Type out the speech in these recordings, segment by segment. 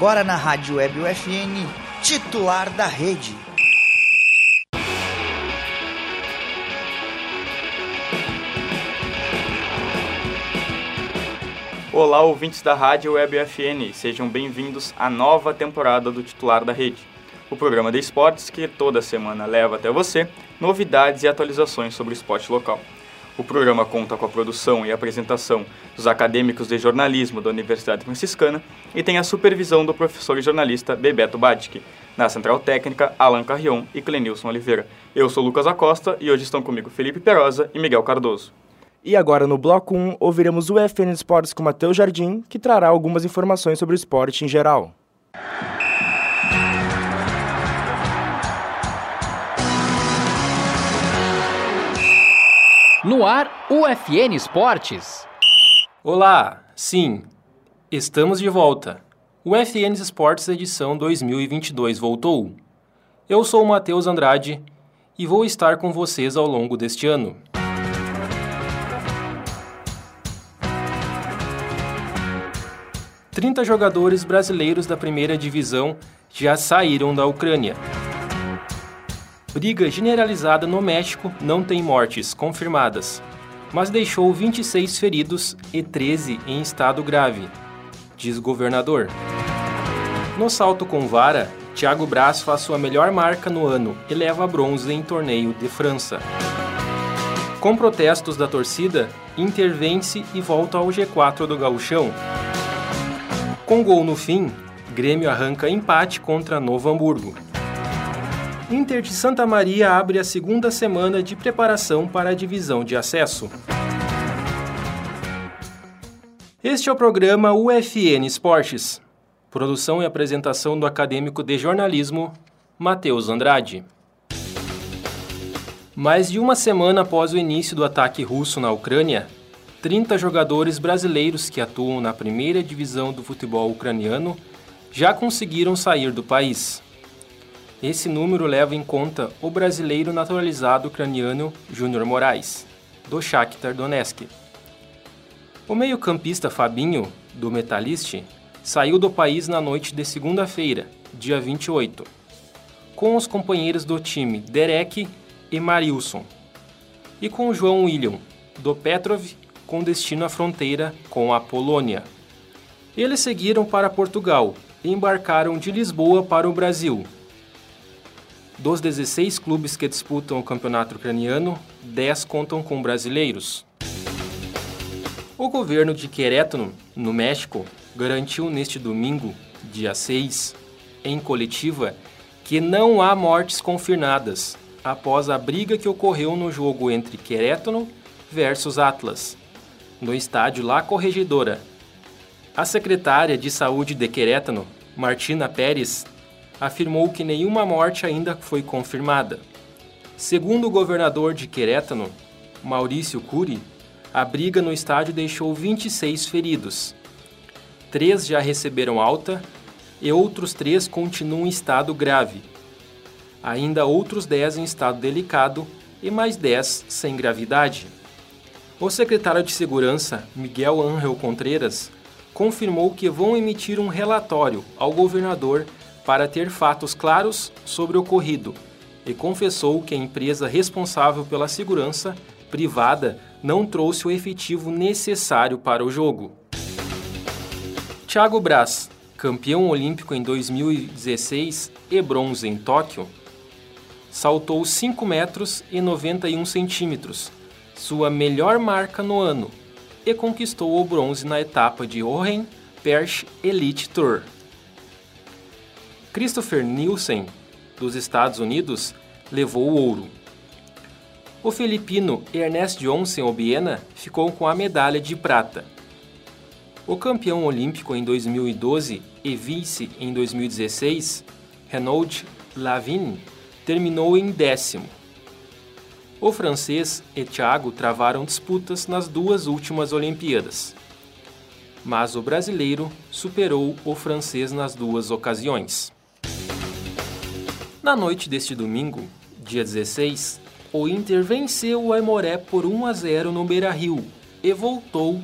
agora na Rádio Web UFN, titular da rede. Olá, ouvintes da Rádio Web UFN, sejam bem-vindos à nova temporada do Titular da Rede, o programa de esportes que toda semana leva até você novidades e atualizações sobre o esporte local. O programa conta com a produção e apresentação dos acadêmicos de jornalismo da Universidade Franciscana e tem a supervisão do professor e jornalista Bebeto Badic. Na Central Técnica, Alan Carrion e Clenilson Oliveira. Eu sou Lucas Acosta e hoje estão comigo Felipe Perosa e Miguel Cardoso. E agora no bloco 1 ouviremos o UFN Esportes com Matheus Jardim, que trará algumas informações sobre o esporte em geral. No ar, UFN Esportes. Olá, sim, estamos de volta. UFN Esportes edição 2022 voltou. Eu sou o Matheus Andrade e vou estar com vocês ao longo deste ano. 30 jogadores brasileiros da primeira divisão já saíram da Ucrânia. Briga generalizada no México não tem mortes confirmadas, mas deixou 26 feridos e 13 em estado grave, diz governador. No salto com vara, Thiago Braz faz sua melhor marca no ano e leva bronze em torneio de França. Com protestos da torcida, intervence e volta ao G4 do gauchão. Com gol no fim, Grêmio arranca empate contra Novo Hamburgo. Inter de Santa Maria abre a segunda semana de preparação para a divisão de acesso. Este é o programa UFN Esportes. Produção e apresentação do acadêmico de jornalismo, Matheus Andrade. Mais de uma semana após o início do ataque russo na Ucrânia, 30 jogadores brasileiros que atuam na primeira divisão do futebol ucraniano já conseguiram sair do país. Esse número leva em conta o brasileiro naturalizado ucraniano Júnior Moraes, do Shakhtar Donetsk. O meio-campista Fabinho, do Metalist, saiu do país na noite de segunda-feira, dia 28, com os companheiros do time Derek e Marilson, e com João William, do Petrov com destino à fronteira com a Polônia. Eles seguiram para Portugal e embarcaram de Lisboa para o Brasil. Dos 16 clubes que disputam o campeonato ucraniano, 10 contam com brasileiros. O governo de Querétaro, no México, garantiu neste domingo, dia 6, em coletiva, que não há mortes confirmadas após a briga que ocorreu no jogo entre Querétaro versus Atlas, no estádio La Corregedora. A secretária de Saúde de Querétaro, Martina Pérez, afirmou que nenhuma morte ainda foi confirmada. Segundo o governador de Querétaro, Maurício Cury, a briga no estádio deixou 26 feridos. Três já receberam alta e outros três continuam em estado grave. Ainda outros 10 em estado delicado e mais 10 sem gravidade. O secretário de Segurança, Miguel Ángel Contreras, confirmou que vão emitir um relatório ao governador para ter fatos claros sobre o ocorrido e confessou que a empresa responsável pela segurança privada não trouxe o efetivo necessário para o jogo. Thiago Braz, campeão olímpico em 2016 e bronze em Tóquio, saltou 5 metros e 91 centímetros sua melhor marca no ano e conquistou o bronze na etapa de Oren Perche Elite Tour. Christopher Nielsen, dos Estados Unidos, levou o ouro. O filipino Ernest Johnson Obiena ficou com a medalha de prata. O campeão olímpico em 2012 e vice em 2016, Renaud Lavigne, terminou em décimo. O francês e Thiago travaram disputas nas duas últimas Olimpíadas. Mas o brasileiro superou o francês nas duas ocasiões. Na noite deste domingo, dia 16, o Inter venceu o Aimoré por 1 a 0 no Beira-Rio e voltou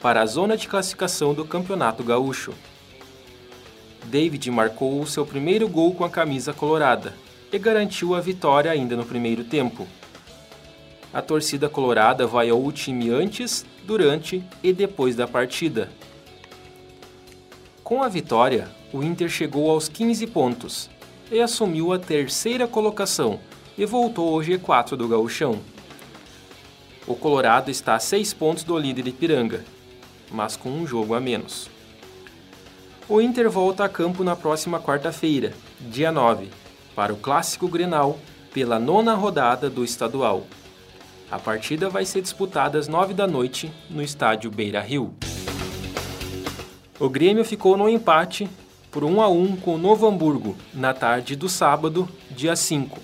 para a zona de classificação do Campeonato Gaúcho. David marcou o seu primeiro gol com a camisa colorada e garantiu a vitória ainda no primeiro tempo. A torcida colorada vaiou o time antes, durante e depois da partida. Com a vitória, o Inter chegou aos 15 pontos e assumiu a terceira colocação e voltou ao G4 do Gauchão. O Colorado está a 6 pontos do líder Ipiranga, mas com um jogo a menos. O Inter volta a campo na próxima quarta-feira, dia 9, para o Clássico Grenal pela nona rodada do estadual. A partida vai ser disputada às 9 da noite no estádio Beira Rio. O Grêmio ficou no empate por 1 a 1 com o Novo Hamburgo na tarde do sábado, dia 5,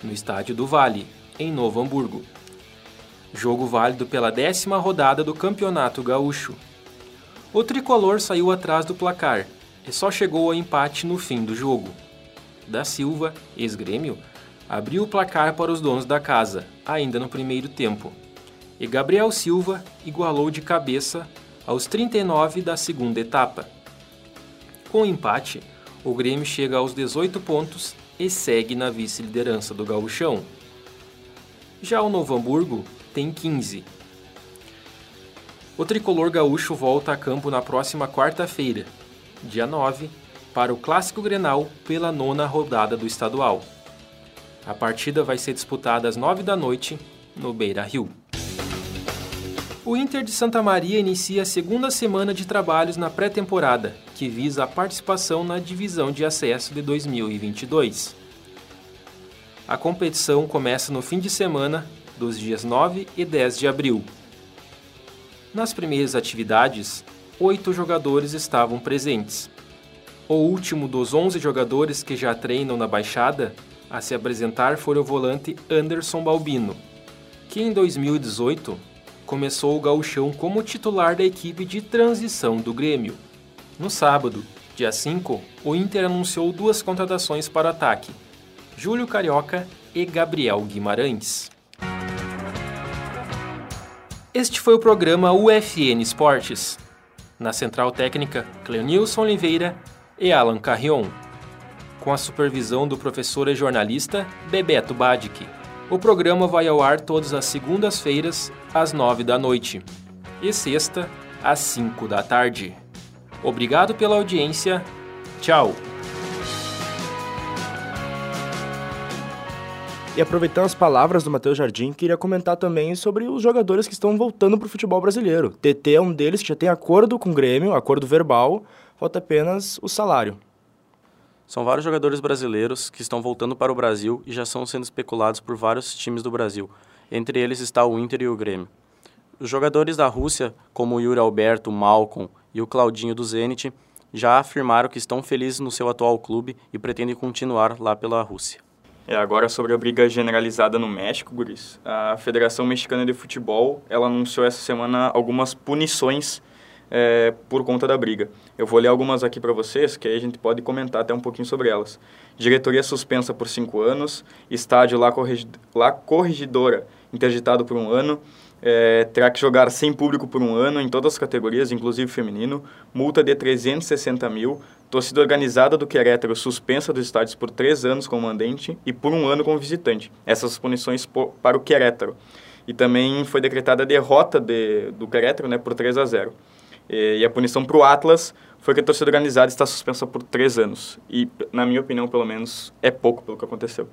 no estádio do Vale, em Novo Hamburgo. Jogo válido pela décima rodada do Campeonato Gaúcho. O tricolor saiu atrás do placar e só chegou ao empate no fim do jogo. Da Silva, ex-grêmio, abriu o placar para os donos da casa, ainda no primeiro tempo. E Gabriel Silva igualou de cabeça aos 39 da segunda etapa. Com o empate, o Grêmio chega aos 18 pontos e segue na vice-liderança do gauchão. Já o Novo Hamburgo tem 15 o tricolor gaúcho volta a campo na próxima quarta-feira, dia 9, para o Clássico Grenal pela nona rodada do estadual. A partida vai ser disputada às 9 da noite no Beira Rio. O Inter de Santa Maria inicia a segunda semana de trabalhos na pré-temporada, que visa a participação na divisão de acesso de 2022. A competição começa no fim de semana dos dias 9 e 10 de abril, nas primeiras atividades, oito jogadores estavam presentes. O último dos 11 jogadores que já treinam na Baixada a se apresentar foi o volante Anderson Balbino, que em 2018 começou o gauchão como titular da equipe de transição do Grêmio. No sábado, dia 5, o Inter anunciou duas contratações para o ataque, Júlio Carioca e Gabriel Guimarães. Este foi o programa UFN Esportes. Na central técnica, Cleonilson Oliveira e Alan Carrion. Com a supervisão do professor e jornalista Bebeto Badic. O programa vai ao ar todas as segundas-feiras, às nove da noite. E sexta, às cinco da tarde. Obrigado pela audiência. Tchau! E aproveitando as palavras do Matheus Jardim, queria comentar também sobre os jogadores que estão voltando para o futebol brasileiro. TT é um deles que já tem acordo com o Grêmio, acordo verbal, falta apenas o salário. São vários jogadores brasileiros que estão voltando para o Brasil e já são sendo especulados por vários times do Brasil. Entre eles está o Inter e o Grêmio. Os jogadores da Rússia, como o Yuri Alberto, Malcolm e o Claudinho do Zenit, já afirmaram que estão felizes no seu atual clube e pretendem continuar lá pela Rússia. É, agora sobre a briga generalizada no México, Guris. A Federação Mexicana de Futebol, ela anunciou essa semana algumas punições é, por conta da briga. Eu vou ler algumas aqui para vocês, que aí a gente pode comentar até um pouquinho sobre elas. Diretoria suspensa por cinco anos, estádio lá, corrigi lá corrigidora interditado por um ano, é, terá que jogar sem público por um ano em todas as categorias, inclusive feminino, multa de 360 mil, torcida organizada do Querétaro suspensa dos estádios por três anos como mandante e por um ano como visitante. Essas punições para o Querétaro. E também foi decretada a derrota de, do Querétaro né, por 3 a 0. E, a punição para o Atlas foi que a torcida organizada está suspensa por três anos. E, na minha opinião, pelo menos, é pouco pelo que aconteceu.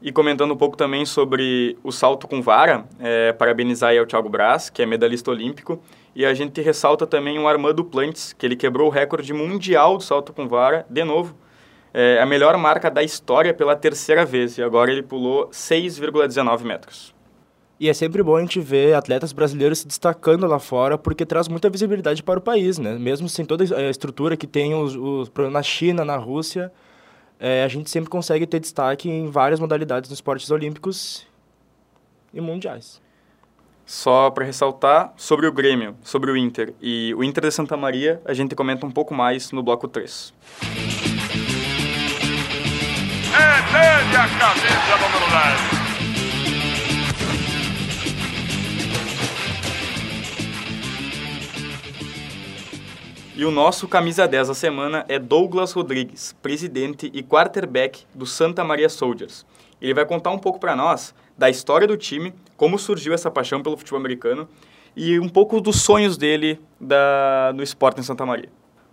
E comentando um pouco também sobre o salto com vara, é, parabenizar aí ao Thiago Braz, que é medalhista olímpico, e a gente ressalta também o Armando Plantes, que ele quebrou o recorde mundial do salto com vara, de novo, é a melhor marca da história pela terceira vez, e agora ele pulou 6,19 metros. E é sempre bom a gente ver atletas brasileiros se destacando lá fora, porque traz muita visibilidade para o país, né? Mesmo sem toda a estrutura que tem os, os na China, na Rússia, é, a gente sempre consegue ter destaque em várias modalidades nos esportes olímpicos e mundiais. Só para ressaltar sobre o Grêmio, sobre o Inter e o Inter de Santa Maria, a gente comenta um pouco mais no bloco 3. É a número 10. E o nosso camisa 10 da semana é Douglas Rodrigues, presidente e quarterback do Santa Maria Soldiers. Ele vai contar um pouco para nós da história do time, como surgiu essa paixão pelo futebol americano e um pouco dos sonhos dele da, no esporte em Santa Maria.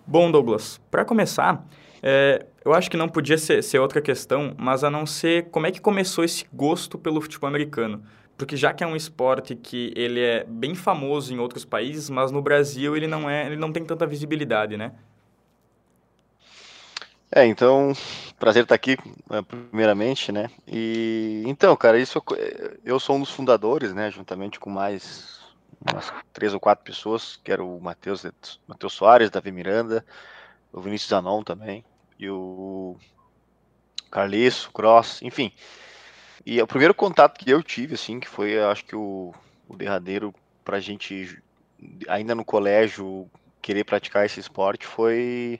Bom, Douglas, para começar, é, eu acho que não podia ser, ser outra questão, mas a não ser como é que começou esse gosto pelo futebol americano. Porque já que é um esporte que ele é bem famoso em outros países, mas no Brasil ele não é, ele não tem tanta visibilidade, né? É, então, prazer estar aqui, né, primeiramente, né? E então, cara, isso eu sou um dos fundadores, né, juntamente com mais umas três ou quatro pessoas, que era o Matheus, Matheus Soares, Davi Miranda, o Vinícius Anon também, e o Carliço, Cross, enfim. E o primeiro contato que eu tive, assim, que foi, acho que o, o derradeiro pra gente, ainda no colégio, querer praticar esse esporte, foi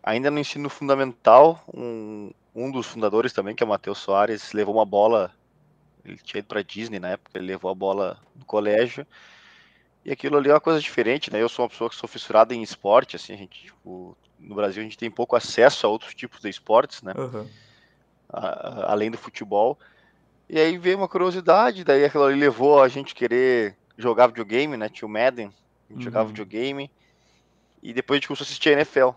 ainda no ensino fundamental, um, um dos fundadores também, que é o Matheus Soares, levou uma bola, ele tinha ido pra Disney na época, ele levou a bola no colégio, e aquilo ali é uma coisa diferente, né? Eu sou uma pessoa que sou fissurada em esporte, assim, a gente, tipo, no Brasil a gente tem pouco acesso a outros tipos de esportes, né? Uhum a, além do futebol. E aí veio uma curiosidade, daí aquilo ali levou a gente querer jogar videogame, né? Tinha o Madden, a gente uhum. jogava videogame. E depois a gente começou a assistir a NFL.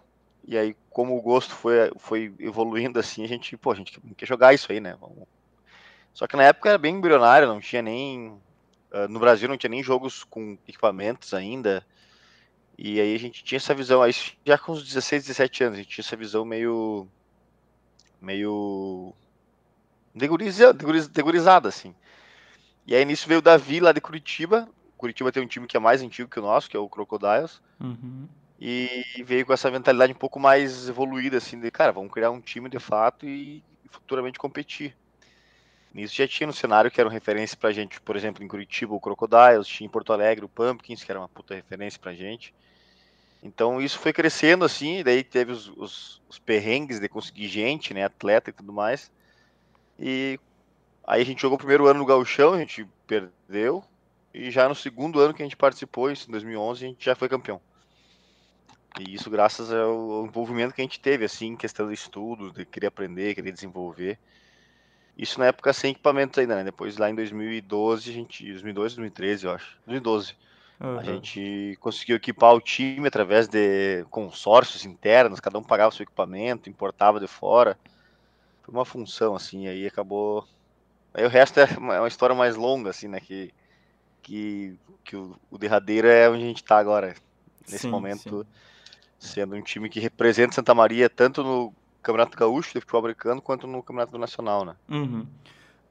E aí, como o gosto foi, foi evoluindo assim, a gente, pô, a gente quer jogar isso aí, né? Vamos... Só que na época era bem embrionário, não tinha nem. Uh, no Brasil não tinha nem jogos com equipamentos ainda. E aí a gente tinha essa visão, aí já com uns 16, 17 anos, a gente tinha essa visão meio meio degurizada, assim. E aí nisso veio o Davi lá de Curitiba. Curitiba tem um time que é mais antigo que o nosso, que é o Crocodiles. Uhum. E veio com essa mentalidade um pouco mais evoluída, assim, de, cara, vamos criar um time de fato e futuramente competir. Nisso já tinha no cenário que era uma referência pra gente, por exemplo, em Curitiba o Crocodiles, tinha em Porto Alegre o Pumpkins, que era uma puta referência pra gente. Então isso foi crescendo assim, daí teve os, os, os, perrengues de conseguir gente, né, atleta e tudo mais. E aí a gente jogou o primeiro ano no Gauchão, a gente perdeu, e já no segundo ano que a gente participou, isso em 2011, a gente já foi campeão. E isso graças ao envolvimento que a gente teve, assim, questão de estudos, de querer aprender, querer desenvolver. Isso na época sem equipamentos ainda, né? Depois lá em 2012, a gente. 2012, 2013, eu acho. 2012. Uhum. A gente conseguiu equipar o time através de consórcios internos, cada um pagava seu equipamento, importava de fora. Foi uma função, assim, aí acabou. Aí o resto é uma, é uma história mais longa, assim, né? Que, que, que o, o derradeiro é onde a gente está agora, nesse sim, momento, sim. sendo um time que representa Santa Maria tanto no Campeonato Gaúcho de futebol americano quanto no Campeonato Nacional, né? Uhum.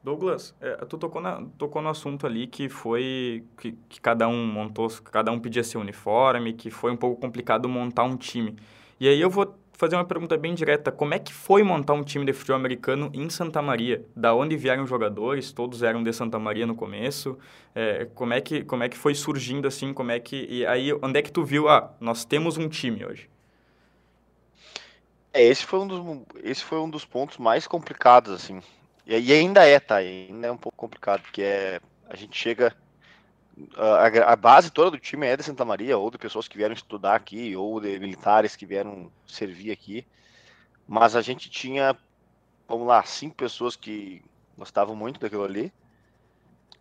Douglas, é, tu tocou, na, tocou no assunto ali que foi que, que, cada um montou, cada um pedia seu uniforme, que foi um pouco complicado montar um time. E aí eu vou fazer uma pergunta bem direta: como é que foi montar um time de futebol americano em Santa Maria? Da onde vieram os jogadores? Todos eram de Santa Maria no começo. É, como é que como é que foi surgindo assim? Como é que e aí onde é que tu viu? Ah, nós temos um time hoje. É, esse foi um dos esse foi um dos pontos mais complicados assim e, ainda é, tá? Ainda é um pouco complicado, porque é, a gente chega. A, a, base toda do time é de Santa Maria, ou de pessoas que vieram estudar aqui, ou de militares que vieram servir aqui. Mas a gente tinha, vamos lá, cinco pessoas que gostavam muito daquilo ali.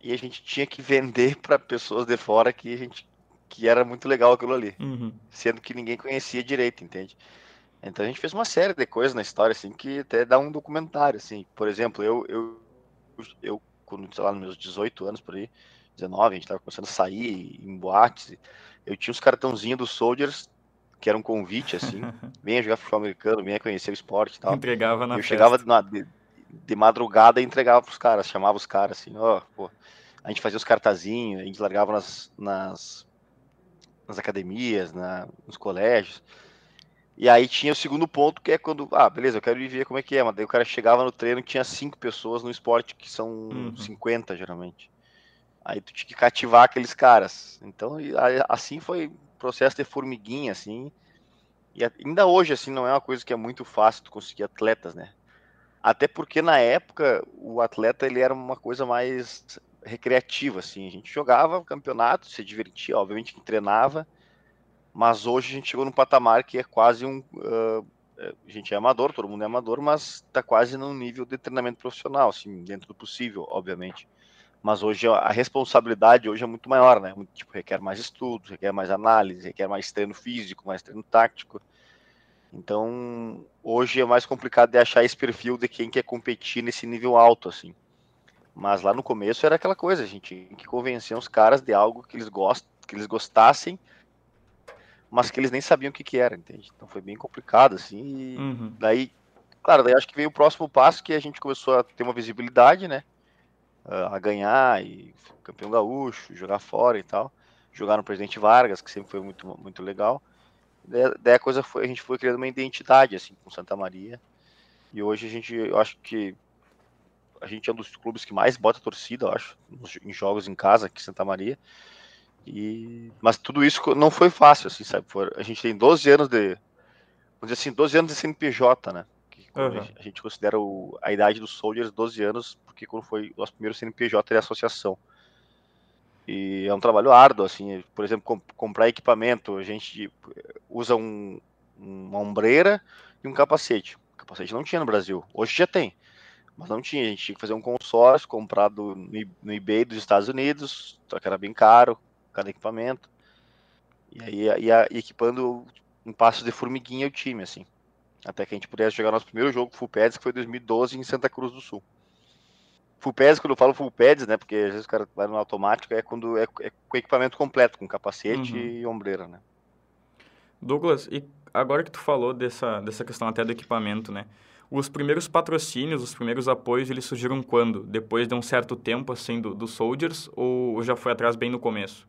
E a gente tinha que vender para pessoas de fora que a gente que era muito legal aquilo ali. Uhum. Sendo que ninguém conhecia direito, entende? Então a gente fez uma série de coisas na história, assim, que até dá um documentário, assim. Por exemplo, eu, eu, eu quando, sei lá, nos meus 18 anos por aí, 19, a gente tava começando a sair em boates, eu tinha uns cartãozinhos dos Soldiers, que era um convite, assim, venha jogar futebol americano, venha conhecer o esporte e tal. Entregava na Eu festa. chegava na, de, de, madrugada e entregava pros caras, chamava os caras, assim, ó, oh, pô. A gente fazia os cartazinhos, a gente largava nas, nas, nas academias, na, nos colégios. E aí tinha o segundo ponto, que é quando, ah, beleza, eu quero ir ver como é que é, mas daí o cara chegava no treino tinha cinco pessoas no esporte, que são uhum. 50 geralmente. Aí tu tinha que cativar aqueles caras. Então, assim foi processo de formiguinha, assim. E ainda hoje, assim, não é uma coisa que é muito fácil tu conseguir atletas, né? Até porque na época o atleta ele era uma coisa mais recreativa, assim. A gente jogava campeonato, se divertia, obviamente que treinava mas hoje a gente chegou num patamar que é quase um. Uh, a gente é amador, todo mundo é amador, mas está quase num nível de treinamento profissional, assim, dentro do possível, obviamente. Mas hoje a responsabilidade hoje é muito maior, né? Tipo, requer mais estudos, requer mais análise, requer mais treino físico, mais treino tático. Então, hoje é mais complicado de achar esse perfil de quem quer competir nesse nível alto, assim. Mas lá no começo era aquela coisa, a gente tinha que convencer os caras de algo que eles gostam, que eles gostassem, mas que eles nem sabiam o que, que era, entende? Então foi bem complicado, assim. E uhum. daí, claro, daí acho que veio o próximo passo que a gente começou a ter uma visibilidade, né? A ganhar e campeão gaúcho, jogar fora e tal. Jogar no Presidente Vargas, que sempre foi muito, muito legal. Daí a coisa foi, a gente foi criando uma identidade assim com Santa Maria. E hoje a gente, eu acho que a gente é um dos clubes que mais bota torcida, eu acho, em jogos em casa aqui em Santa Maria. E mas tudo isso não foi fácil, assim, sabe? a gente tem 12 anos de vamos dizer assim, 12 anos de CNPJ, né? Que uhum. a gente considera o, a idade dos Soldiers 12 anos, porque quando foi o nosso primeiro CNPJ de associação. E é um trabalho árduo, assim, por exemplo, comp comprar equipamento, a gente usa um, uma ombreira e um capacete. O capacete não tinha no Brasil, hoje já tem, mas não tinha. A gente tinha que fazer um consórcio comprado no eBay dos Estados Unidos, só que era bem caro cada equipamento. E aí ia, equipando um passo de formiguinha o time, assim. Até que a gente pudesse jogar nosso primeiro jogo Full Pads, que foi em 2012 em Santa Cruz do Sul. Full pads, quando eu falo full pads, né? Porque às vezes o cara vai no automático, é quando é, é com equipamento completo, com capacete uhum. e ombreira, né? Douglas, e agora que tu falou dessa, dessa questão até do equipamento, né? Os primeiros patrocínios, os primeiros apoios, eles surgiram quando? Depois de um certo tempo, assim, do, do Soldiers, ou já foi atrás bem no começo?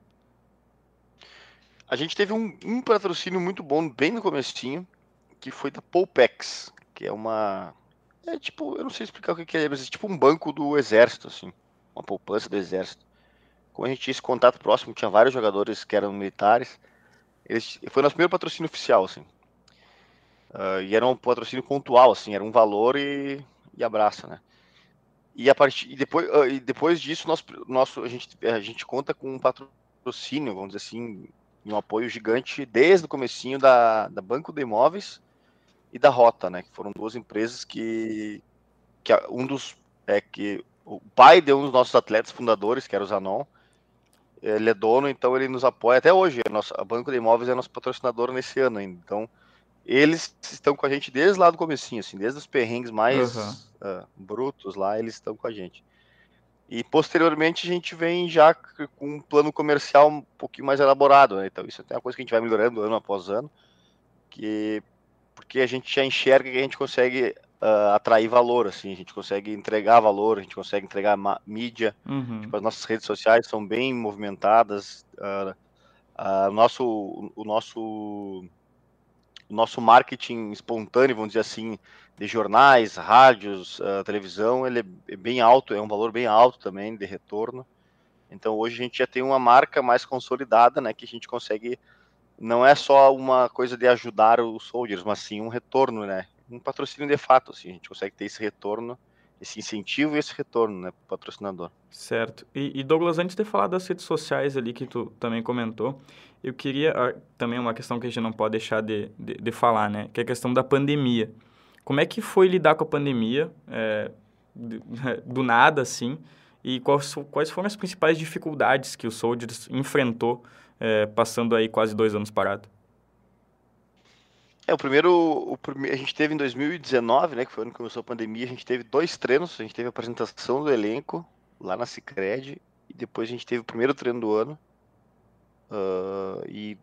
A gente teve um, um patrocínio muito bom bem no comecinho, que foi da Polpex, que é uma é tipo, eu não sei explicar o que é, mas é tipo um banco do exército, assim. Uma poupança do exército. Como a gente tinha esse contato próximo, tinha vários jogadores que eram militares. Eles, foi nosso primeiro patrocínio oficial, assim. Uh, e era um patrocínio pontual, assim, era um valor e, e abraço, né? E, a partir, e, depois, uh, e depois disso, nosso, nosso, a, gente, a gente conta com um patrocínio, vamos dizer assim, um apoio gigante desde o comecinho da, da Banco de Imóveis e da Rota, né? Que foram duas empresas que, que um dos é que o pai de um dos nossos atletas fundadores, que era o Zanon, ele é dono, então ele nos apoia até hoje. A, nossa, a Banco de Imóveis é nosso patrocinador nesse ano ainda. Então, eles estão com a gente desde lá do comecinho, assim, desde os perrengues mais uhum. uh, brutos lá, eles estão com a gente. E posteriormente a gente vem já com um plano comercial um pouquinho mais elaborado, né? Então isso é uma coisa que a gente vai melhorando ano após ano, que porque a gente já enxerga que a gente consegue uh, atrair valor, assim, a gente consegue entregar valor, a gente consegue entregar mídia, uhum. tipo, as nossas redes sociais são bem movimentadas, uh, uh, nosso, o nosso o nosso marketing espontâneo, vamos dizer assim, de jornais, rádios, uh, televisão, ele é bem alto, é um valor bem alto também de retorno. Então hoje a gente já tem uma marca mais consolidada, né, que a gente consegue não é só uma coisa de ajudar os soldiers, mas sim um retorno, né? Um patrocínio de fato, assim, a gente consegue ter esse retorno, esse incentivo e esse retorno, né, pro patrocinador. Certo. E, e, Douglas, antes de falar das redes sociais ali que tu também comentou, eu queria ah, também uma questão que a gente não pode deixar de, de, de, falar, né? Que é a questão da pandemia. Como é que foi lidar com a pandemia, é, do nada, assim, e quais, quais foram as principais dificuldades que o Soldiers enfrentou é, passando aí quase dois anos parado? É, o primeiro, o primeiro, a gente teve em 2019, né, que foi o ano que começou a pandemia, a gente teve dois treinos, a gente teve a apresentação do elenco lá na Cicred, e depois a gente teve o primeiro treino do ano, uh, e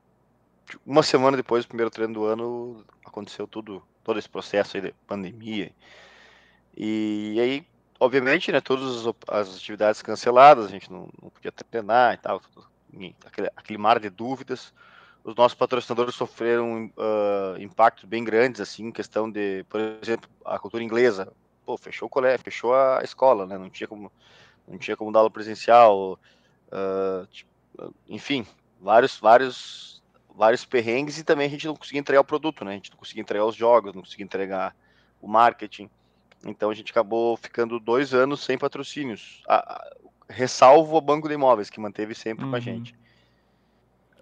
uma semana depois do primeiro treino do ano aconteceu tudo, todo esse processo aí de pandemia, e, aí, obviamente, né, todas as, as, atividades canceladas, a gente não, não podia treinar e tal, tudo, aquele, aquele mar de dúvidas. Os nossos patrocinadores sofreram uh, impactos bem grandes, assim, em questão de, por exemplo, a cultura inglesa. Pô, fechou o colégio, fechou a escola, né? Não tinha como, não tinha como dar aula presencial. Uh, tipo, enfim, vários, vários, vários perrengues e também a gente não conseguia entregar o produto, né? A gente não conseguia entregar os jogos, não conseguia entregar o marketing. Então a gente acabou ficando dois anos sem patrocínios. A, a, ressalvo o banco de imóveis, que manteve sempre uhum. com a uhum. gente.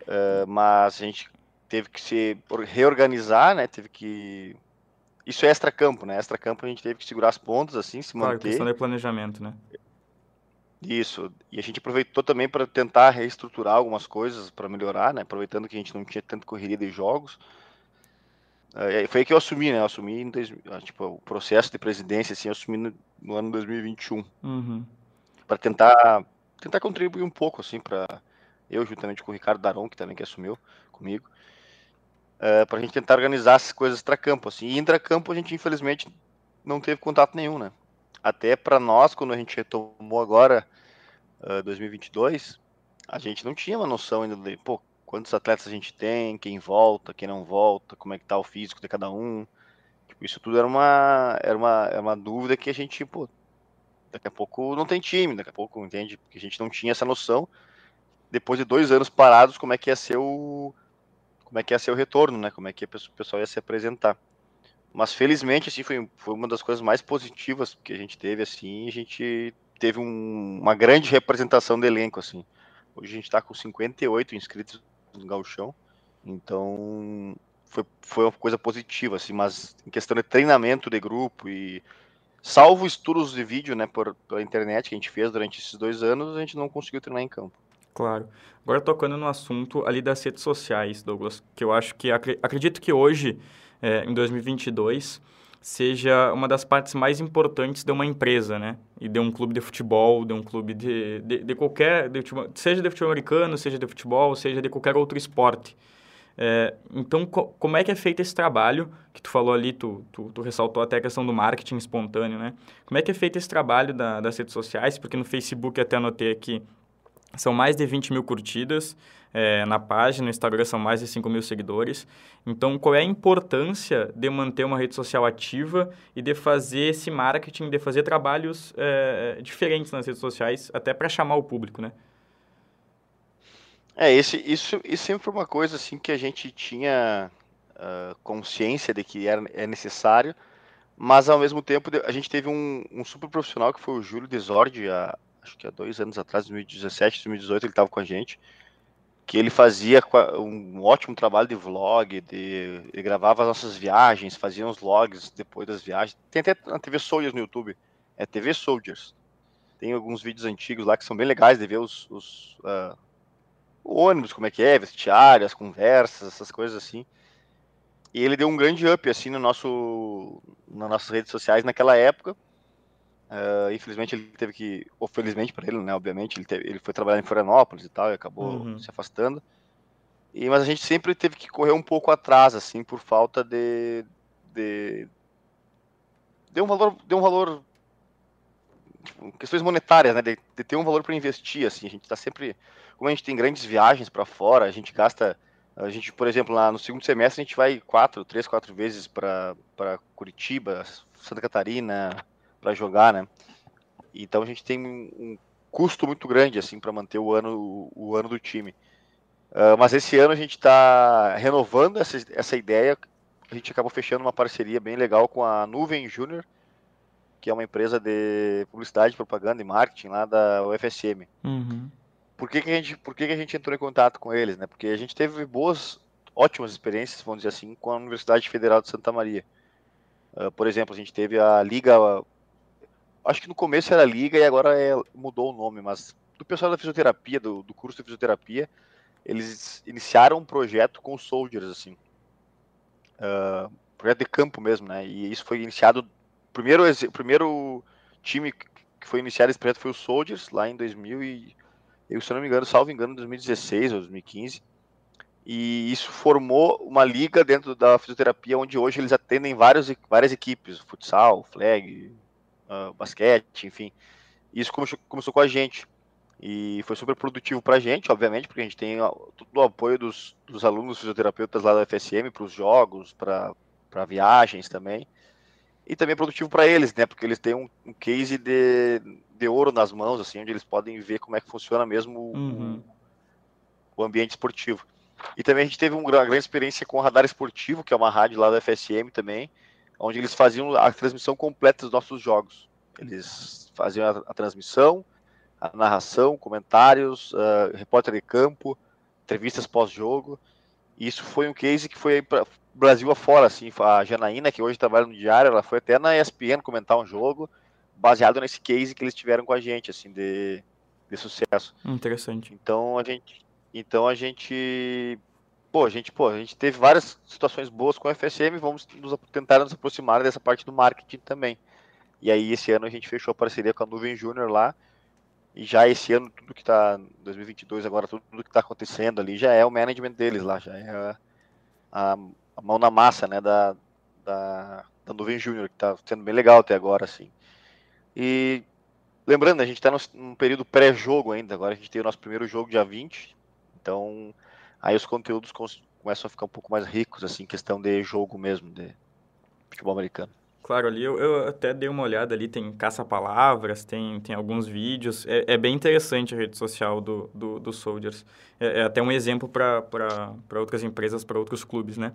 Uh, mas a gente teve que se reorganizar, né? Teve que isso é extra-campo, né? Extra-campo a gente teve que segurar as pontas, assim, se claro, manter. questão de planejamento, né? Isso. E a gente aproveitou também para tentar reestruturar algumas coisas para melhorar, né? Aproveitando que a gente não tinha tanta correria de jogos. É, foi aí que eu assumi, né? Eu assumi em dois, ah, tipo, o processo de presidência, assim, eu assumi no, no ano 2021. Uhum. Para tentar tentar contribuir um pouco, assim, para eu, juntamente com o Ricardo Daron, que também que assumiu comigo, é, para a gente tentar organizar essas coisas extra-campo. Assim. E intra-campo a gente, infelizmente, não teve contato nenhum, né? Até para nós, quando a gente retomou agora, uh, 2022, a gente não tinha uma noção ainda de, pô, quantos atletas a gente tem, quem volta, quem não volta, como é que tá o físico de cada um. Tipo, isso tudo era uma, era uma, era uma dúvida que a gente, pô, daqui a pouco não tem time, daqui a pouco, entende? Porque a gente não tinha essa noção. Depois de dois anos parados, como é que ia ser o, como é que ia ser o retorno, né? Como é que o pessoal ia se apresentar. Mas felizmente, assim, foi, foi uma das coisas mais positivas que a gente teve, assim, a gente teve um, uma grande representação do elenco, assim. Hoje a gente está com 58 inscritos no Gauchão, então foi, foi uma coisa positiva, assim, mas em questão de treinamento de grupo e salvo estudos de vídeo, né, por, pela internet que a gente fez durante esses dois anos, a gente não conseguiu treinar em campo. Claro. Agora tocando no assunto ali das redes sociais, Douglas, que eu acho que acredito que hoje, é, em 2022, seja uma das partes mais importantes de uma empresa, né? E de um clube de futebol, de um clube de, de, de qualquer, de, seja de futebol americano, seja de futebol, seja de qualquer outro esporte. É, então, co como é que é feito esse trabalho? Que tu falou ali, tu, tu, tu, ressaltou até a questão do marketing espontâneo, né? Como é que é feito esse trabalho da, das redes sociais? Porque no Facebook até anotei aqui são mais de 20 mil curtidas é, na página, no Instagram são mais de 5 mil seguidores. Então, qual é a importância de manter uma rede social ativa e de fazer esse marketing, de fazer trabalhos é, diferentes nas redes sociais, até para chamar o público, né? É, esse, isso, isso sempre foi uma coisa assim que a gente tinha uh, consciência de que era, é necessário, mas ao mesmo tempo a gente teve um, um super profissional que foi o Júlio Desordi, há, acho que há dois anos atrás, 2017, 2018, ele estava com a gente, que ele fazia um ótimo trabalho de vlog, de, ele gravava as nossas viagens, fazia uns vlogs depois das viagens. Tem até na TV Soldiers no YouTube, é TV Soldiers. Tem alguns vídeos antigos lá que são bem legais de ver os, os uh, ônibus, como é que é, vestiário, as conversas, essas coisas assim. E ele deu um grande up assim no nosso, nas nossas redes sociais naquela época. Uh, infelizmente ele teve que, ou felizmente para ele, né? Obviamente, ele, teve, ele foi trabalhar em Florianópolis e tal, e acabou uhum. se afastando. E, mas a gente sempre teve que correr um pouco atrás, assim, por falta de. de, de um valor. De um valor tipo, questões monetárias, né? De, de ter um valor para investir, assim. A gente está sempre. Como a gente tem grandes viagens para fora, a gente gasta. A gente, por exemplo, lá no segundo semestre, a gente vai quatro, três, quatro vezes para Curitiba, Santa Catarina, para jogar, né? Então a gente tem um custo muito grande assim para manter o ano o ano do time. Uh, mas esse ano a gente está renovando essa, essa ideia. A gente acabou fechando uma parceria bem legal com a Nuvem Júnior, que é uma empresa de publicidade, propaganda e marketing lá da UFSM. Uhum. Por que, que, a gente, por que, que a gente entrou em contato com eles? Né? Porque a gente teve boas, ótimas experiências, vamos dizer assim, com a Universidade Federal de Santa Maria. Uh, por exemplo, a gente teve a Liga acho que no começo era Liga e agora é, mudou o nome, mas do pessoal da fisioterapia, do, do curso de fisioterapia, eles iniciaram um projeto com os Soldiers, assim. Uh, projeto de campo mesmo, né? E isso foi iniciado. Primeiro, primeiro time que foi iniciado esse projeto foi o Soldiers, lá em 2000 e, eu, se não me engano, salvo engano, 2016 ou 2015. E isso formou uma liga dentro da fisioterapia, onde hoje eles atendem vários, várias equipes, futsal, flag, uh, basquete, enfim. Isso começou, começou com a gente. E foi super produtivo para a gente, obviamente, porque a gente tem todo o apoio dos, dos alunos fisioterapeutas lá da FSM para os jogos, para viagens também. E também é produtivo para eles, né? Porque eles têm um, um, case de, de ouro nas mãos, assim, onde eles podem ver como é que funciona mesmo uhum. o, o, ambiente esportivo. E também a gente teve uma grande experiência com o Radar Esportivo, que é uma rádio lá da FSM também, onde eles faziam a transmissão completa dos nossos jogos. Eles faziam a, a transmissão, a narração, comentários, uh, repórter de campo, entrevistas pós-jogo. isso foi um case que foi para Brasil afora, assim, a Janaína, que hoje trabalha no Diário, ela foi até na ESPN comentar um jogo, baseado nesse case que eles tiveram com a gente, assim, de, de sucesso. Interessante. Então a gente, então a gente, pô, a gente, pô, a gente teve várias situações boas com o FSM, vamos nos, tentar nos aproximar dessa parte do marketing também. E aí esse ano a gente fechou a parceria com a Nuvem Júnior lá, e já esse ano, tudo que está 2022 agora, tudo, que está acontecendo ali já é o management deles lá, já é a, a, a mão na massa, né, da, da, da Nuvem Júnior, que está sendo bem legal até agora, assim. E lembrando, a gente está num período pré-jogo ainda, agora a gente tem o nosso primeiro jogo dia 20, então aí os conteúdos começam a ficar um pouco mais ricos, assim, questão de jogo mesmo, de futebol americano. Claro, ali eu, eu até dei uma olhada ali, tem caça-palavras, tem, tem alguns vídeos. É, é, bem interessante a rede social do, do, do Soldiers. É, é até um exemplo para outras empresas, para outros clubes, né?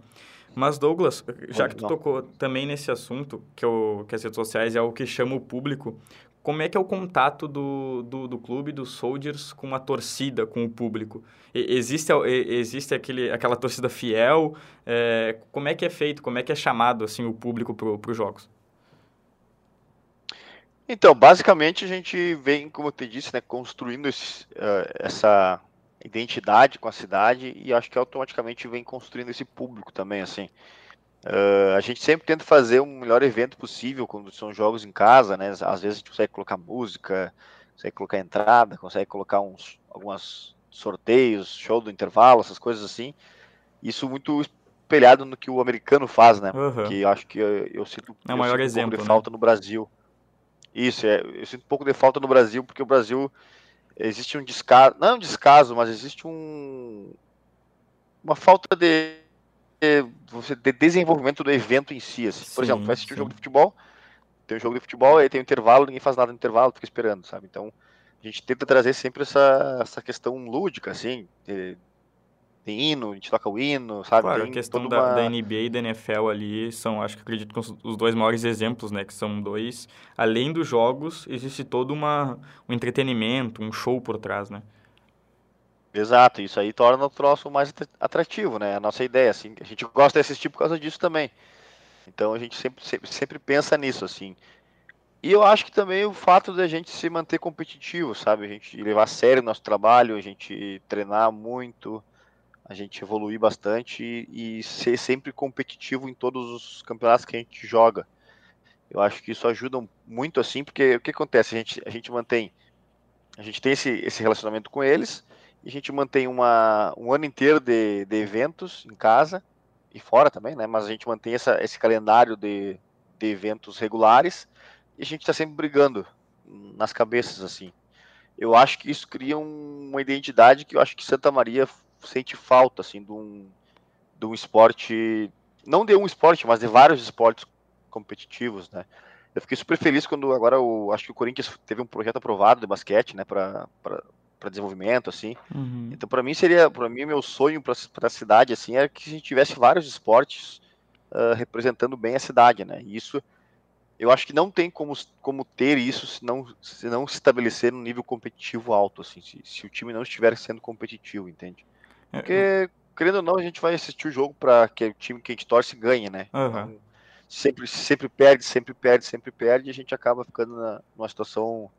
Mas, Douglas, já que tu tocou também nesse assunto, que, eu, que as redes sociais é o que chama o público, como é que é o contato do, do, do clube, dos Soldiers, com a torcida, com o público? E, existe existe aquele, aquela torcida fiel? É, como é que é feito? Como é que é chamado assim o público para os jogos? Então, basicamente a gente vem, como eu te disse, né, construindo esse, uh, essa identidade com a cidade e acho que automaticamente vem construindo esse público também, assim. Uh, a gente sempre tenta fazer o um melhor evento possível quando são jogos em casa, né? Às vezes a gente consegue colocar música, consegue colocar entrada, consegue colocar uns algumas sorteios, show do intervalo, essas coisas assim. Isso muito espelhado no que o americano faz, né? Uhum. Que eu acho que eu, eu sinto, é o maior sinto exemplo, um pouco de né? falta no Brasil. Isso, é, eu sinto um pouco de falta no Brasil, porque o Brasil existe um descaso, não é um descaso, mas existe um uma falta de você ter desenvolvimento do evento em si. Assim. Por sim, exemplo, vai assistir um jogo de futebol, tem um jogo de futebol, aí tem um intervalo, ninguém faz nada no intervalo, fica esperando, sabe? Então, a gente tenta trazer sempre essa, essa questão lúdica, assim, de, de hino, a gente toca o hino, sabe? Claro, tem a questão da, uma... da, NBA e da NFL ali são, acho que acredito, os dois maiores exemplos, né? Que são dois, além dos jogos, existe todo uma, um entretenimento, um show por trás, né? Exato, isso aí torna o troço mais atrativo, né? A nossa ideia, assim, a gente gosta de assistir por causa disso também. Então a gente sempre, sempre, sempre pensa nisso, assim. E eu acho que também o fato de a gente se manter competitivo, sabe? A gente levar a sério o nosso trabalho, a gente treinar muito, a gente evoluir bastante e, e ser sempre competitivo em todos os campeonatos que a gente joga. Eu acho que isso ajuda muito, assim, porque o que acontece? A gente, a gente mantém, a gente tem esse, esse relacionamento com eles e a gente mantém uma, um ano inteiro de, de eventos em casa e fora também, né? Mas a gente mantém essa, esse calendário de, de eventos regulares e a gente está sempre brigando nas cabeças, assim. Eu acho que isso cria um, uma identidade que eu acho que Santa Maria sente falta, assim, de um, de um esporte, não de um esporte, mas de vários esportes competitivos, né? Eu fiquei super feliz quando agora o, acho que o Corinthians teve um projeto aprovado de basquete, né, para para desenvolvimento assim. Uhum. Então para mim seria, para mim meu sonho para a cidade assim era que a gente tivesse vários esportes uh, representando bem a cidade, né? E isso eu acho que não tem como, como ter isso se não se não se estabelecer um nível competitivo alto assim, se, se o time não estiver sendo competitivo, entende? É, Porque é, querendo ou não a gente vai assistir o jogo para que o time que a gente torce ganhe, né? Uhum. Então, sempre sempre perde, sempre perde, sempre perde, e a gente acaba ficando na, numa situação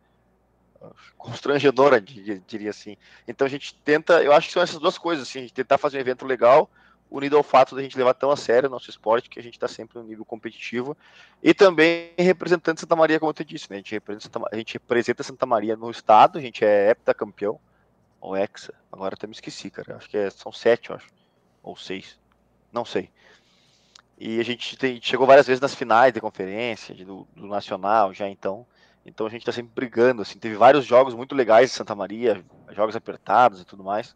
constrangedora, diria assim. Então a gente tenta, eu acho que são essas duas coisas, assim, a gente tentar fazer um evento legal, unido ao fato da gente levar tão a sério o nosso esporte, que a gente está sempre no nível competitivo, e também representando Santa Maria, como eu disse, né? a, gente representa, a gente representa Santa Maria no estado, a gente é heptacampeão, ou hexa, agora até me esqueci, cara, acho que é, são sete, eu acho, ou seis, não sei. E a gente tem, chegou várias vezes nas finais de conferência, do, do nacional já, então então a gente está sempre brigando, assim, teve vários jogos muito legais em Santa Maria, jogos apertados e tudo mais.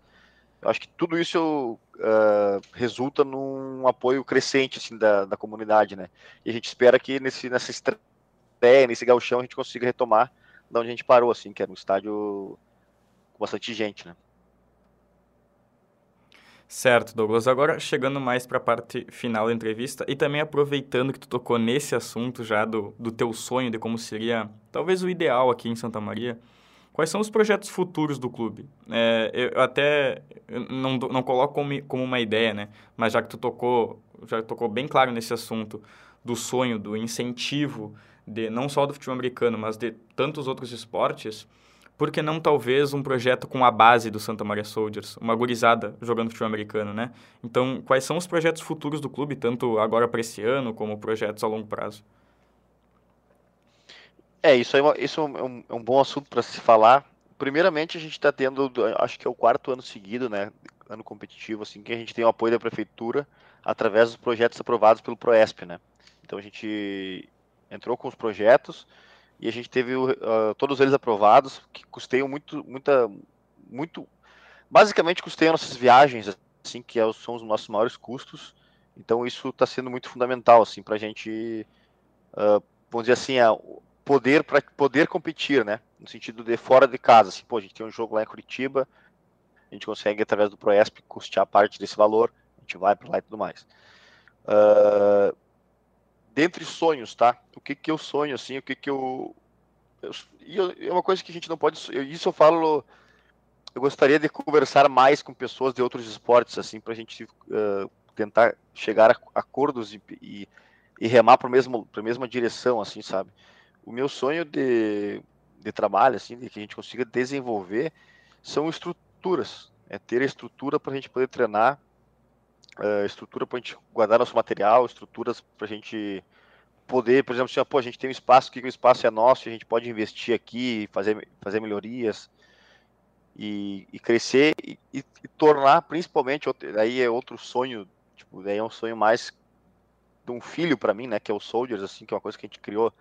Eu acho que tudo isso uh, resulta num apoio crescente assim, da, da comunidade, né? E a gente espera que nesse, nessa estreia, nesse galchão, a gente consiga retomar da onde a gente parou, assim, que era um estádio com bastante gente, né? Certo, Douglas. Agora chegando mais para a parte final da entrevista e também aproveitando que tu tocou nesse assunto já do, do teu sonho de como seria talvez o ideal aqui em Santa Maria, Quais são os projetos futuros do clube? É, eu até não, não coloco como, como uma ideia, né? Mas já que tu tocou, já tocou bem claro nesse assunto do sonho, do incentivo de não só do futebol americano, mas de tantos outros esportes, por que não talvez um projeto com a base do Santa Maria Soldiers, uma gurizada jogando futebol americano, né? Então, quais são os projetos futuros do clube, tanto agora para esse ano como projetos a longo prazo? É, isso, é, isso é, um, é um bom assunto para se falar. Primeiramente, a gente está tendo, acho que é o quarto ano seguido, né, ano competitivo, assim, que a gente tem o apoio da prefeitura através dos projetos aprovados pelo Proesp, né. Então a gente entrou com os projetos e a gente teve uh, todos eles aprovados, que custeiam muito, muita, muito, basicamente custeiam nossas viagens, assim, que é, são os nossos maiores custos. Então isso está sendo muito fundamental, assim, para a gente, uh, vamos dizer assim, uh, poder para poder competir, né? No sentido de fora de casa, assim, pô, a gente tem um jogo lá em Curitiba, a gente consegue através do Proesp custear parte desse valor, a gente vai para lá e tudo mais. Uh, dentre sonhos, tá? O que que eu sonho, assim, o que que eu... eu e é uma coisa que a gente não pode... Isso eu falo... Eu gostaria de conversar mais com pessoas de outros esportes, assim, para a gente uh, tentar chegar a acordos e, e, e remar para a mesma direção, assim, sabe? O meu sonho de, de trabalho, assim, de que a gente consiga desenvolver, são estruturas. É ter a estrutura para a gente poder treinar uh, estrutura para a gente guardar nosso material, estruturas para a gente poder, por exemplo, assim, pô, a gente tem um espaço que o espaço é nosso, a gente pode investir aqui, fazer, fazer melhorias e, e crescer e, e, e, tornar, principalmente, aí é outro sonho, tipo, daí é um sonho mais de um filho para mim, né, que é o Soldiers, assim, que é uma coisa que a gente criou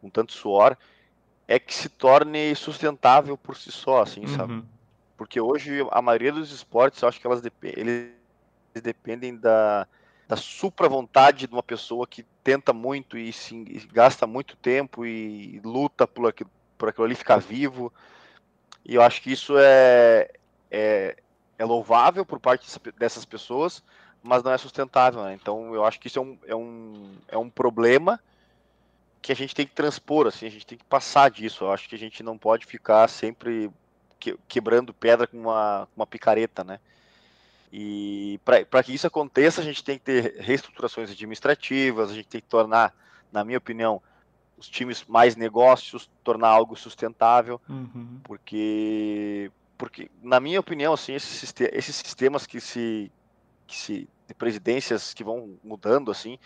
com tanto suor, é que se torne sustentável por si só, assim, uhum. sabe? Porque hoje a maioria dos esportes, eu acho que elas dependem, dependem da, da supra vontade de uma pessoa que tenta muito e, se, e gasta muito tempo e, e luta por aquilo, por aquilo ali ficar vivo. E eu acho que isso é, é, é louvável por parte dessas pessoas, mas não é sustentável. Né? Então eu acho que isso é um, é um, é um problema que a gente tem que transpor, assim, a gente tem que passar disso. Eu acho que a gente não pode ficar sempre que, quebrando pedra com uma, uma picareta, né? E para que isso aconteça, a gente tem que ter reestruturações administrativas, a gente tem que tornar, na minha opinião, os times mais negócios, tornar algo sustentável, uhum. porque, porque, na minha opinião, assim, esses, esses sistemas que se, que se, de presidências que vão mudando, assim,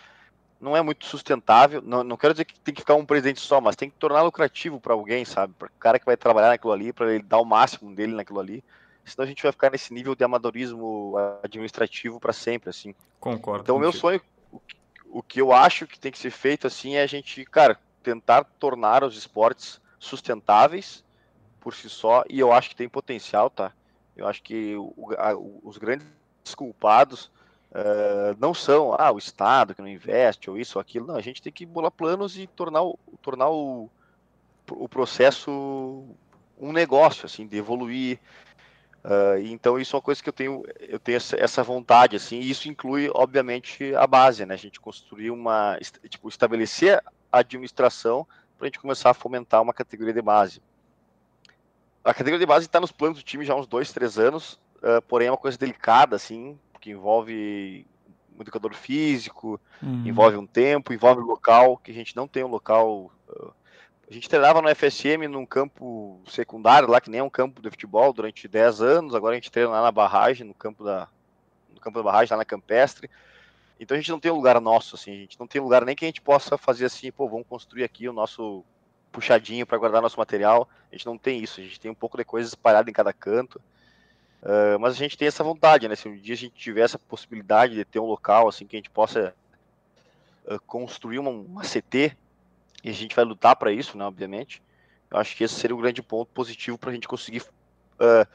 não é muito sustentável. Não, não quero dizer que tem que ficar um presidente só, mas tem que tornar lucrativo para alguém, sabe? Para o cara que vai trabalhar naquilo ali, para ele dar o máximo dele naquilo ali senão a gente vai ficar nesse nível de amadorismo administrativo para sempre, assim. Concordo. Então, o meu sonho, o que eu acho que tem que ser feito, assim, é a gente, cara, tentar tornar os esportes sustentáveis por si só, e eu acho que tem potencial, tá? Eu acho que o, a, os grandes culpados uh, não são ah, o Estado que não investe, ou isso ou aquilo, não, a gente tem que bolar planos e tornar o, tornar o, o processo um negócio, assim, de evoluir, Uh, então isso é uma coisa que eu tenho, eu tenho essa, vontade, assim, e isso inclui, obviamente, a base, né? A gente construir uma, tipo, estabelecer a administração para a gente começar a fomentar uma categoria de base. A categoria de base está nos planos do time já há uns dois, três anos, uh, porém é uma coisa delicada, assim, porque envolve um educador físico, uhum. envolve um tempo, envolve um local, que a gente não tem um local uh, a gente treinava no FSM num campo secundário, lá que nem é um campo de futebol, durante 10 anos. Agora a gente treina lá na barragem, no campo da, no campo da barragem, lá na campestre. Então a gente não tem um lugar nosso, assim, a gente não tem lugar nem que a gente possa fazer assim, pô, vamos construir aqui o nosso puxadinho para guardar nosso material. A gente não tem isso, a gente tem um pouco de coisa espalhada em cada canto. Uh, mas a gente tem essa vontade, né? Se um dia a gente tiver essa possibilidade de ter um local assim que a gente possa uh, construir uma, uma CT e a gente vai lutar para isso, né, obviamente. Eu acho que esse seria um grande ponto positivo para a gente conseguir, uh,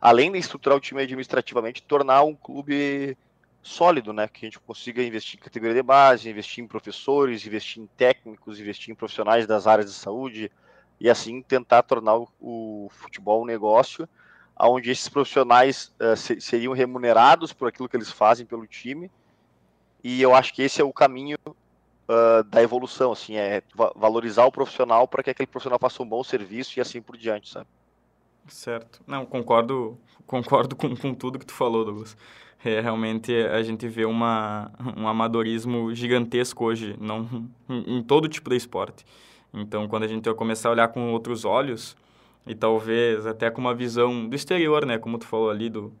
além de estruturar o time administrativamente, tornar um clube sólido, né? Que a gente consiga investir em categoria de base, investir em professores, investir em técnicos, investir em profissionais das áreas de saúde e assim tentar tornar o, o futebol um negócio onde esses profissionais uh, se, seriam remunerados por aquilo que eles fazem pelo time. E eu acho que esse é o caminho uh, da evolução, assim, é valorizar o profissional para que aquele profissional faça um bom serviço e assim por diante, sabe? Certo. Não, concordo, concordo com, com tudo que tu falou, Douglas. É, realmente a gente vê uma, um amadorismo gigantesco hoje, não em, em todo tipo de esporte. Então, quando a gente começar a olhar com outros olhos e talvez até com uma visão do exterior, né, como tu falou ali do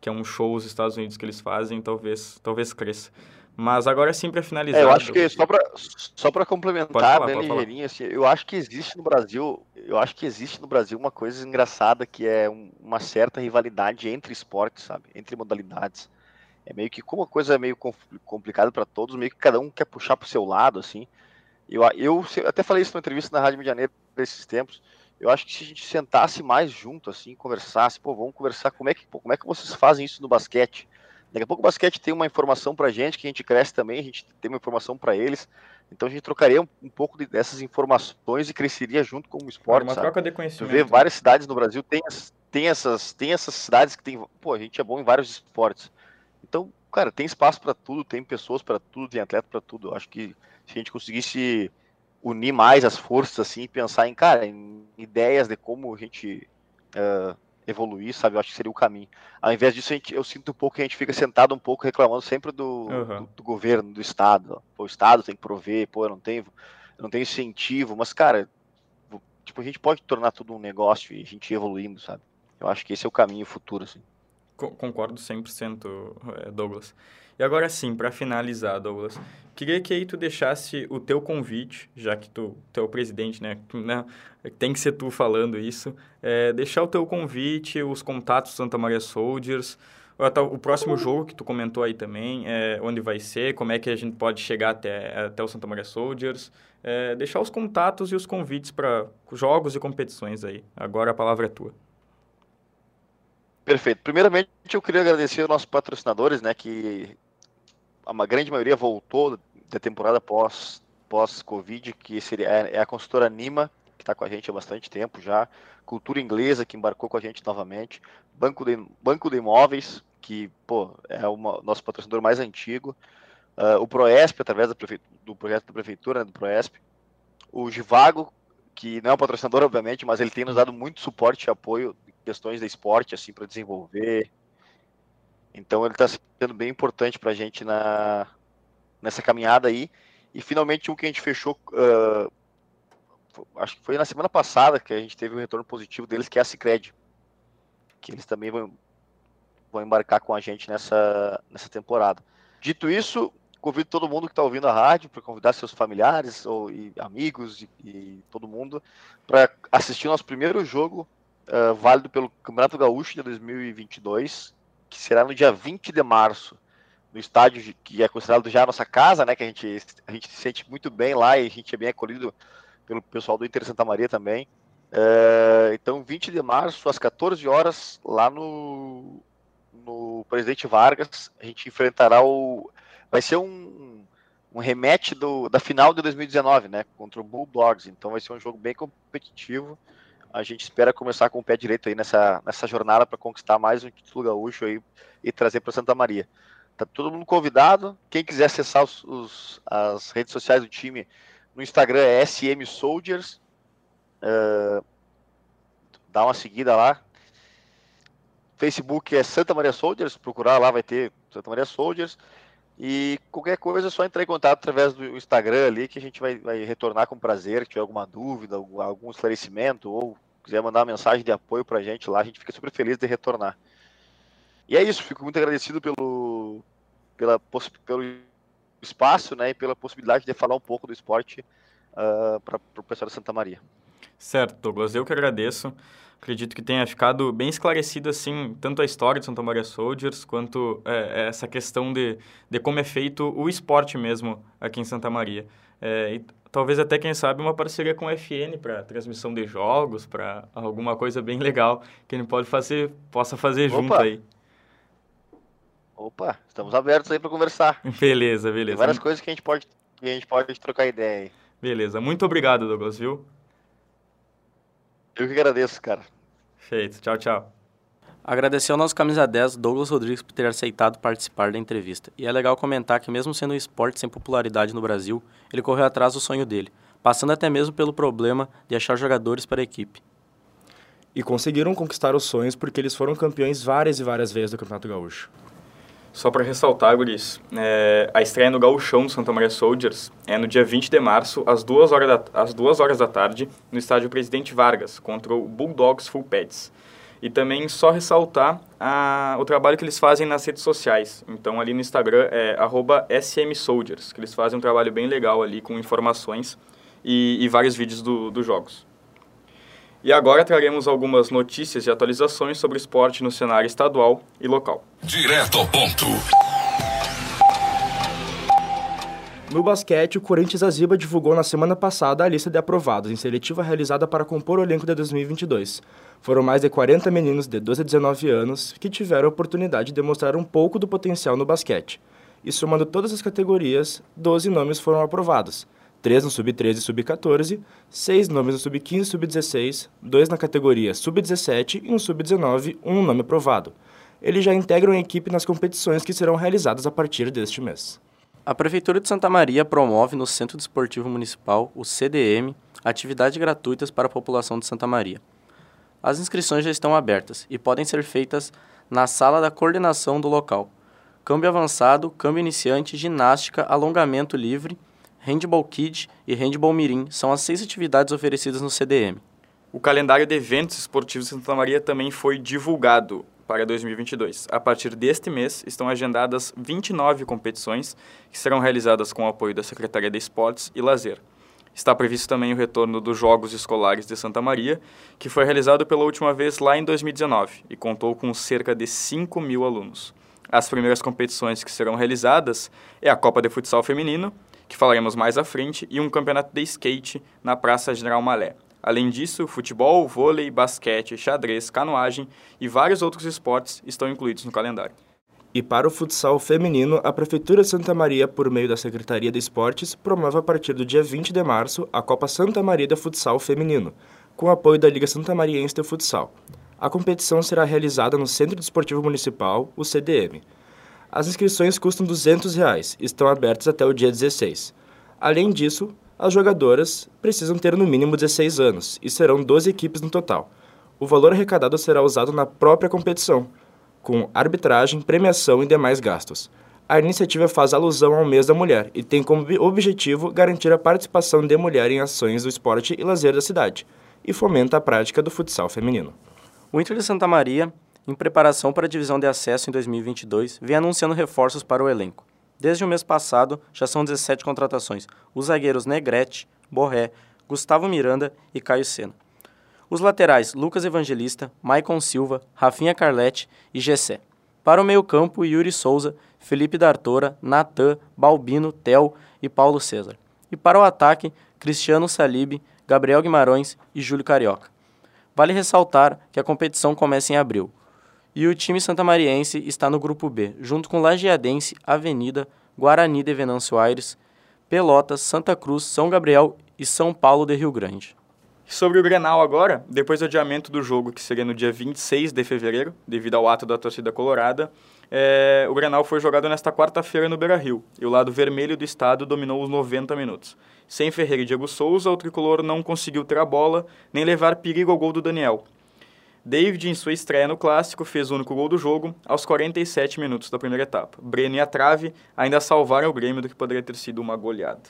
que é um show os Estados Unidos que eles fazem, talvez talvez cresça. Mas agora sim para finalizar. É, eu acho que só para só para complementar, falar, bem ligeirinho, assim, eu acho que existe no Brasil, eu acho que existe no Brasil uma coisa engraçada que é um, uma certa rivalidade entre esportes, sabe? Entre modalidades. É meio que como uma coisa é meio complicada para todos, meio que cada um quer puxar para o seu lado, assim. Eu, eu até falei isso numa entrevista na Rádio Medianeira desses tempos. Eu acho que se a gente sentasse mais junto, assim, conversasse, pô, vamos conversar como é que, pô, como é que vocês fazem isso no basquete? Daqui a pouco o basquete tem uma informação pra gente, que a gente cresce também, a gente tem uma informação para eles. Então a gente trocaria um, um pouco de, dessas informações e cresceria junto com o esporte. Uma sabe? troca de conhecimento. Tu vê várias cidades no Brasil, tem, tem, essas, tem essas cidades que tem. Pô, a gente é bom em vários esportes. Então, cara, tem espaço para tudo, tem pessoas para tudo, tem atleta para tudo. Eu acho que se a gente conseguisse unir mais as forças, assim, e pensar em, cara, em ideias de como a gente uh, evoluir, sabe? Eu acho que seria o caminho. Ao invés disso, gente, eu sinto um pouco que a gente fica sentado um pouco reclamando sempre do, uhum. do, do, governo, do Estado. Pô, o Estado tem que prover, pô, eu não tenho, eu não tenho incentivo, mas, cara, tipo, a gente pode tornar tudo um negócio e a gente ir evoluindo, sabe? Eu acho que esse é o caminho futuro, assim. Concordo 100%, eh, Douglas. E agora sim, para finalizar, Douglas, queria que aí tu deixasse o teu convite, já que tu, tu é o presidente, né? né? Tem que ser tu falando isso. É, deixar o teu convite, os contatos do Santa Maria Soldiers, o próximo jogo que tu comentou aí também, é, onde vai ser, como é que a gente pode chegar até, até o Santa Maria Soldiers. É, deixar os contatos e os convites para jogos e competições aí. Agora a palavra é tua. Perfeito. Primeiramente, eu queria agradecer aos nossos patrocinadores, né, que a grande maioria voltou da temporada pós pós Covid, que seria é, é a consultora Nima, que está com a gente há bastante tempo já, Cultura Inglesa, que embarcou com a gente novamente, Banco de, Banco de Imóveis, que pô, é o nosso patrocinador mais antigo, uh, o Proesp, através do, do projeto da prefeitura, né, do Proesp, o Givago, que não é um patrocinador, obviamente, mas ele tem nos dado muito suporte e apoio em questões de esporte, assim, para desenvolver, então ele está sendo bem importante para a gente na, nessa caminhada aí. E finalmente um que a gente fechou, uh, acho que foi na semana passada que a gente teve um retorno positivo deles, que é a Cicred. Que eles também vão, vão embarcar com a gente nessa, nessa temporada. Dito isso, convido todo mundo que está ouvindo a rádio para convidar seus familiares ou e amigos e, e, todo mundo para assistir nosso primeiro jogo uh, válido pelo Campeonato Gaúcho de 2022 que será no dia 20 de março, no estádio que é considerado já a nossa casa, né? Que a gente, a gente se sente muito bem lá e a gente é bem acolhido pelo pessoal do Inter Santa Maria também. É, então, 20 de março, às 14 horas, lá no, no Presidente Vargas, a gente enfrentará o. Vai ser um, um rematch do, da final de 2019, né? Contra o Bulldogs. Então, vai ser um jogo bem competitivo a gente espera começar com o pé direito aí nessa, nessa jornada para conquistar mais um título gaúcho aí e trazer para Santa Maria. Tá todo mundo convidado. Quem quiser acessar os, os, as redes sociais do time, no Instagram é SM Soldiers. Uh, dá uma seguida lá. Facebook é Santa Maria Soldiers, procurar lá vai ter Santa Maria Soldiers. E qualquer coisa é só entrar em contato através do Instagram ali que a gente vai, vai retornar com prazer. Se tiver alguma dúvida, algum esclarecimento ou quiser mandar uma mensagem de apoio pra gente lá, a gente fica super feliz de retornar. E é isso, fico muito agradecido pelo, pela, pelo espaço né, e pela possibilidade de falar um pouco do esporte uh, ah, para o pessoal de Santa Maria. Certo, Douglas, eu que agradeço. Acredito que tenha ficado bem esclarecido, assim, tanto a história de Santa Maria Soldiers, quanto é, essa questão de, de como é feito o esporte mesmo aqui em Santa Maria. É, talvez até, quem sabe, uma parceria com o FN para transmissão de jogos, para alguma coisa bem legal que a gente pode fazer, possa fazer Opa. junto aí. Opa, estamos abertos aí para conversar. Beleza, beleza. Tem várias coisas que a gente pode, que a gente pode trocar ideia aí. Beleza, muito obrigado, Douglas, viu? Eu que agradeço, cara. Feito, tchau, tchau. Agradecer ao nosso camisa 10, Douglas Rodrigues, por ter aceitado participar da entrevista. E é legal comentar que, mesmo sendo um esporte sem popularidade no Brasil, ele correu atrás do sonho dele, passando até mesmo pelo problema de achar jogadores para a equipe. E conseguiram conquistar os sonhos porque eles foram campeões várias e várias vezes do Campeonato Gaúcho. Só para ressaltar, Guris, é, a estreia no Gauchão do Santa Maria Soldiers é no dia 20 de março, às 2 horas da, às 2 horas da tarde, no estádio Presidente Vargas, contra o Bulldogs Full Pets. E também só ressaltar a, o trabalho que eles fazem nas redes sociais. Então, ali no Instagram é smsoldiers, que eles fazem um trabalho bem legal ali com informações e, e vários vídeos do, dos jogos. E agora traremos algumas notícias e atualizações sobre esporte no cenário estadual e local. Direto ao ponto. No basquete, o Corinthians Aziba divulgou na semana passada a lista de aprovados em seletiva realizada para compor o elenco de 2022. Foram mais de 40 meninos de 12 a 19 anos que tiveram a oportunidade de demonstrar um pouco do potencial no basquete. E somando todas as categorias, 12 nomes foram aprovados. 3 no Sub-13 e Sub-14, 6 nomes no Sub-15 e Sub-16, 2 na categoria Sub-17 e no Sub-19, um nome aprovado. Eles já integram a equipe nas competições que serão realizadas a partir deste mês. A Prefeitura de Santa Maria promove no Centro Desportivo Municipal, o CDM, atividades gratuitas para a população de Santa Maria. As inscrições já estão abertas e podem ser feitas na sala da coordenação do local. Câmbio avançado, câmbio iniciante, ginástica, alongamento livre Handball Kid e Handball Mirim são as seis atividades oferecidas no CDM. O calendário de eventos esportivos de Santa Maria também foi divulgado para 2022. A partir deste mês, estão agendadas 29 competições que serão realizadas com o apoio da Secretaria de Esportes e Lazer. Está previsto também o retorno dos Jogos Escolares de Santa Maria, que foi realizado pela última vez lá em 2019 e contou com cerca de 5 mil alunos. As primeiras competições que serão realizadas é a Copa de Futsal Feminino, que falaremos mais à frente, e um campeonato de skate na Praça General Malé. Além disso, futebol, vôlei, basquete, xadrez, canoagem e vários outros esportes estão incluídos no calendário. E para o futsal feminino, a Prefeitura de Santa Maria, por meio da Secretaria de Esportes, promove a partir do dia 20 de março a Copa Santa Maria de Futsal Feminino, com apoio da Liga Santa Mariense de Futsal. A competição será realizada no Centro Desportivo Municipal, o CDM. As inscrições custam 200 reais, estão abertas até o dia 16. Além disso, as jogadoras precisam ter no mínimo 16 anos e serão 12 equipes no total. O valor arrecadado será usado na própria competição, com arbitragem, premiação e demais gastos. A iniciativa faz alusão ao mês da mulher e tem como objetivo garantir a participação de mulher em ações do esporte e lazer da cidade e fomenta a prática do futsal feminino. O Inter de Santa Maria em preparação para a divisão de acesso em 2022, vem anunciando reforços para o elenco. Desde o mês passado, já são 17 contratações. Os zagueiros Negrete, Borré, Gustavo Miranda e Caio Sena. Os laterais Lucas Evangelista, Maicon Silva, Rafinha Carlete e Gessé. Para o meio-campo, Yuri Souza, Felipe D'Artora, Natan, Balbino, Tel e Paulo César. E para o ataque, Cristiano Salib, Gabriel Guimarães e Júlio Carioca. Vale ressaltar que a competição começa em abril. E o time santamariense está no grupo B, junto com Lajeadense, Avenida, Guarani de Venâncio Aires, Pelotas, Santa Cruz, São Gabriel e São Paulo de Rio Grande. Sobre o Grenal agora, depois do adiamento do jogo, que seria no dia 26 de fevereiro, devido ao ato da torcida colorada, é, o Grenal foi jogado nesta quarta-feira no Beira-Rio, e o lado vermelho do estado dominou os 90 minutos. Sem Ferreira e Diego Souza, o tricolor não conseguiu ter a bola, nem levar perigo ao gol do Daniel, David, em sua estreia no Clássico, fez o único gol do jogo aos 47 minutos da primeira etapa. Breno e a trave ainda salvaram o Grêmio do que poderia ter sido uma goleada.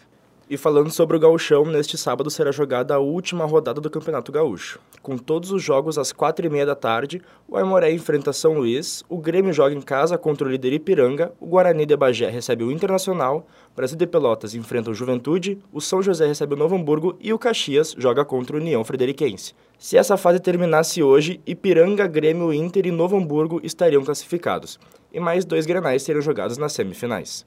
E falando sobre o gauchão, neste sábado será jogada a última rodada do Campeonato Gaúcho. Com todos os jogos às quatro e meia da tarde, o Aimoré enfrenta São Luís, o Grêmio joga em casa contra o líder Ipiranga, o Guarani de Bagé recebe o Internacional, o Brasil de Pelotas enfrenta o Juventude, o São José recebe o Novo Hamburgo e o Caxias joga contra o União Frederiquense. Se essa fase terminasse hoje, Ipiranga, Grêmio, Inter e Novo Hamburgo estariam classificados, e mais dois granais seriam jogados nas semifinais.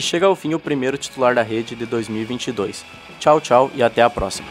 E chega ao fim o primeiro titular da rede de 2022. Tchau, tchau e até a próxima.